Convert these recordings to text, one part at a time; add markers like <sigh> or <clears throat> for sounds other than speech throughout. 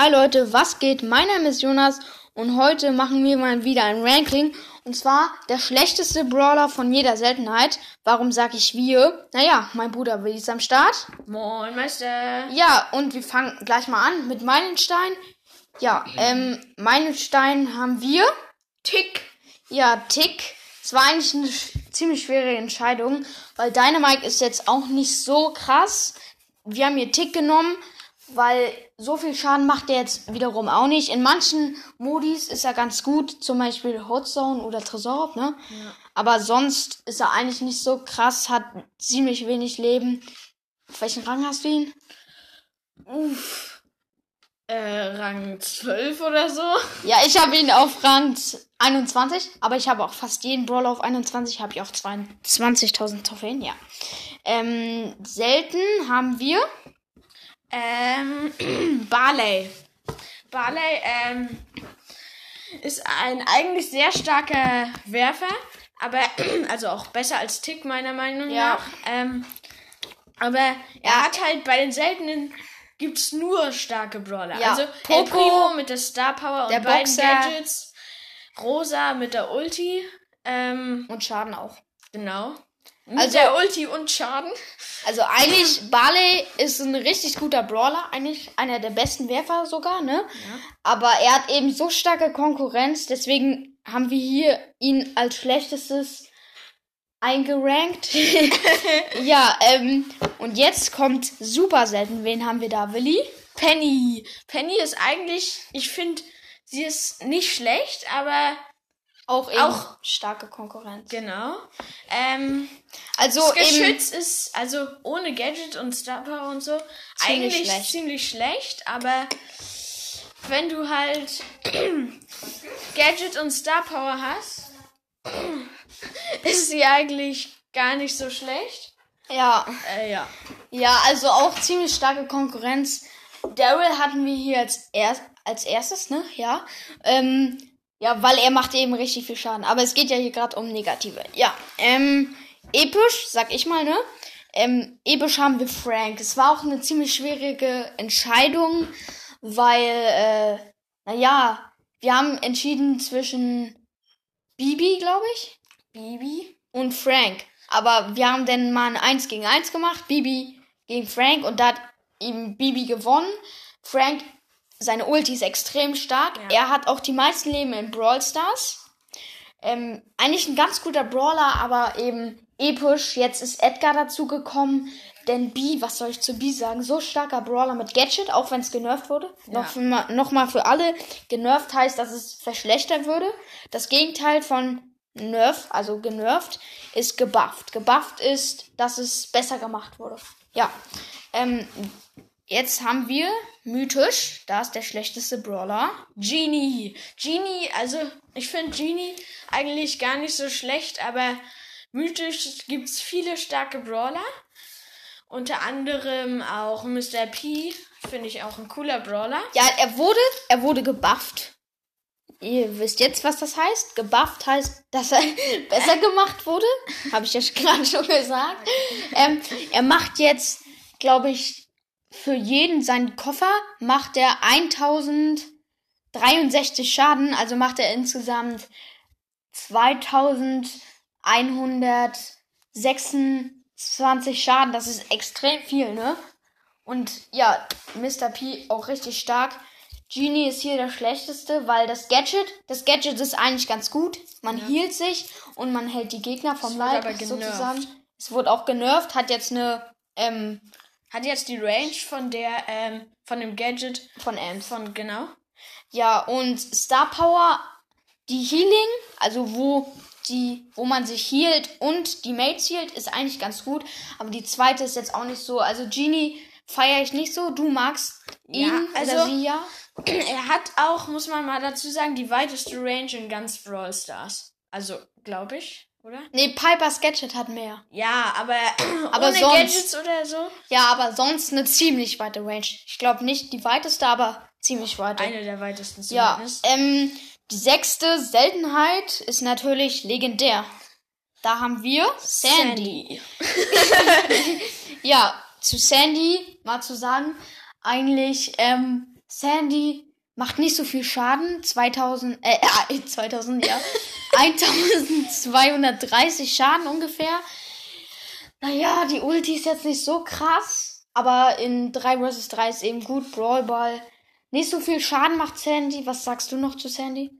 Hi Leute, was geht? Mein Name ist Jonas und heute machen wir mal wieder ein Ranking. Und zwar der schlechteste Brawler von jeder Seltenheit. Warum sage ich wir? Naja, mein Bruder Willi ist am Start. Moin, Meister. Ja, und wir fangen gleich mal an mit Meilenstein. Ja, ähm, Meilenstein haben wir. Tick. Ja, Tick. Es war eigentlich eine sch- ziemlich schwere Entscheidung, weil Dynamite ist jetzt auch nicht so krass. Wir haben hier Tick genommen, weil so viel Schaden macht er jetzt wiederum auch nicht. In manchen Modis ist er ganz gut, zum Beispiel Hotzone oder Tresor, ne? Aber sonst ist er eigentlich nicht so krass, hat ziemlich wenig Leben. Auf welchen Rang hast du ihn? Äh, Rang 12 oder so. Ja, ich habe ihn auf Rang 21, aber ich habe auch fast jeden Brawler auf 21, habe ich auch 22.000 Trophäen, ja. Ähm, selten haben wir, Ähm, <clears throat> Barley. Barley, ähm, ist ein eigentlich sehr starker Werfer, aber, <clears throat> also auch besser als Tick, meiner Meinung Ja. nach. Ähm, aber er Ja. hat halt bei den seltenen gibt's nur starke Brawler. Ja, Also Poco, El Primo mit der Star Power und der beiden. Gadgets. Rosa mit der Ulti. Ähm, und Schaden auch. genau. Mit Also- der Ulti und Schaden. Also eigentlich, Barley ist ein richtig guter Brawler, eigentlich einer der besten Werfer sogar, ne? Aber er hat eben so starke Konkurrenz, deswegen haben wir hier ihn als schlechtestes eingerankt. <laughs> ja, ähm, und jetzt kommt super selten. Wen haben wir da, Willi? Penny. Penny ist eigentlich, ich finde, sie ist nicht schlecht, aber Auch eben Auch- starke Konkurrenz. genau. Ähm, Also das Geschütz ist, also ohne Gadget und Star Power und so, Ziemlich eigentlich schlecht. ziemlich schlecht, aber wenn du halt <clears throat> Gadget und Star Power hast, <clears throat> ist sie eigentlich gar nicht so schlecht. ja, Äh, ja. ja, also auch ziemlich starke Konkurrenz. Daryl hatten wir hier als, erst, als erstes, ne? Ja. Ähm, ja, weil er macht eben richtig viel Schaden. Aber es geht ja hier gerade um negative. Ja. Ähm, episch, sag ich mal, ne? Ähm, episch haben wir Frank. Es war auch eine ziemlich schwierige Entscheidung, weil, äh, naja, wir haben entschieden zwischen Bibi, glaube ich. Bibi und Frank. Aber wir haben dann mal ein 1 gegen 1 gemacht. Bibi gegen Frank und da hat eben Bibi gewonnen. Frank, seine Ulti ist extrem stark. Ja. Er hat auch die meisten Leben in Brawl Stars. Ähm, eigentlich ein ganz guter Brawler, aber eben episch. Jetzt ist Edgar dazu gekommen. Denn B, was soll ich zu B sagen? So starker Brawler mit Gadget, auch wenn es genervt wurde. Ja. Noch, für, noch mal für alle. Genervt heißt, dass es verschlechtert würde. Das Gegenteil von Nerf, also genervt, ist gebufft. Gebufft ist, dass es besser gemacht wurde. Ja. Ähm, jetzt haben wir mythisch, da ist der schlechteste Brawler. Genie. Genie, also ich finde Genie eigentlich gar nicht so schlecht, aber mythisch gibt's viele starke Brawler. Unter anderem auch Mr. P, finde ich auch ein cooler Brawler. Ja, er wurde, er wurde gebufft. Ihr wisst jetzt, was das heißt. Gebufft heißt, dass er <laughs> besser gemacht wurde. Habe ich ja <laughs> gerade schon gesagt. Ähm, er macht jetzt, glaube ich, für jeden seinen Koffer macht er 1063 Schaden. Also macht er insgesamt 2126 Schaden. Das ist extrem viel, ne? Und ja, Mr. P auch richtig stark. Genie ist hier der schlechteste, weil das Gadget, das Gadget ist eigentlich ganz gut. Man hielt sich und man hält die Gegner vom Leib sozusagen. Es wurde auch genervt, hat jetzt eine ähm, Hat jetzt die Range von der, ähm, von dem Gadget von Ems. von, genau. Ja, und Star Power, die Healing, also wo die, wo man sich healt und die Mates healt, ist eigentlich ganz gut. Aber die zweite ist jetzt auch nicht so. Also Genie feiere ich nicht so. Du magst ihn Ja, oder also- sie ja. <clears throat> Er hat auch, muss man mal dazu sagen, die weiteste Range in ganz Brawl Stars. Also, glaube ich, oder? Nee, Piper's Gadget hat mehr. Ja, aber, <clears throat> Aber ohne sonst- Gadgets oder so. Ja, aber sonst eine ziemlich weite Range. Ich glaube nicht die weiteste, aber ziemlich weite. Eine der weitesten ja, zumindest. ähm, die sechste Seltenheit ist natürlich legendär. Da haben wir Sandy. <laughs> Ja, zu Sandy mal zu sagen, eigentlich, ähm, Sandy macht nicht so viel Schaden. 2000, äh, äh <laughs> 2000, ja. 1230 Schaden ungefähr. Naja, die Ulti ist jetzt nicht so krass. Aber in 3 vs 3 ist eben gut. Brawlball. Nicht so viel Schaden macht Sandy. Was sagst du noch zu Sandy?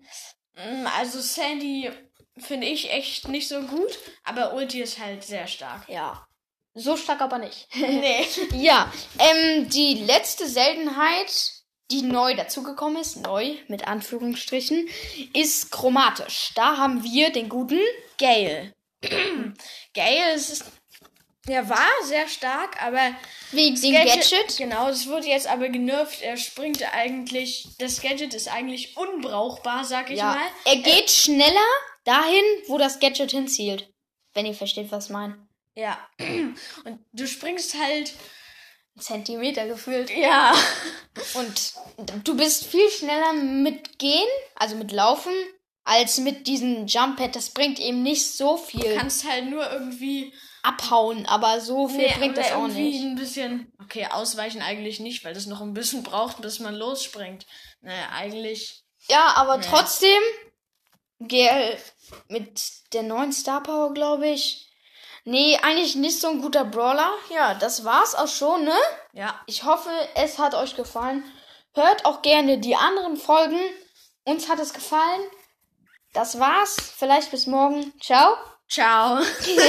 Mm, Also Sandy finde ich echt nicht so gut, aber Ulti ist halt sehr stark. Ja. So stark aber nicht. Nee. <laughs> ja, ähm, die letzte Seltenheit, die neu dazugekommen ist, neu mit Anführungsstrichen, ist chromatisch. Da haben wir den guten Gale. <clears throat> Gale ist der war sehr stark, aber Wegen dem Gadget. Genau, das wurde jetzt aber genervt. Er springt eigentlich. Das Gadget ist eigentlich unbrauchbar, sag ich Ja, mal. er geht schneller dahin, wo das Gadget hinzielt. Wenn ihr versteht, was ich meine. Ja. <clears throat> Und du springst halt. Zentimeter gefühlt. Ja. Und du bist viel schneller mit Gehen, also mit Laufen, als mit diesem Jump-Pad. Das bringt eben nicht so viel. Du kannst halt nur irgendwie. abhauen, aber so viel Nee, bringt das auch irgendwie nicht. ein bisschen. Okay, ausweichen eigentlich nicht, weil das noch ein bisschen braucht, bis man losspringt. Naja, eigentlich. Ja, aber Nee. trotzdem, GL mit der neuen Star Power, glaube ich. Nee, eigentlich nicht so ein guter Brawler. Ja, das war's auch schon, ne? Ja. Ich hoffe, es hat euch gefallen. Hört auch gerne die anderen Folgen. Uns hat es gefallen. Das war's. Vielleicht bis morgen. Ciao. Ciao. <laughs>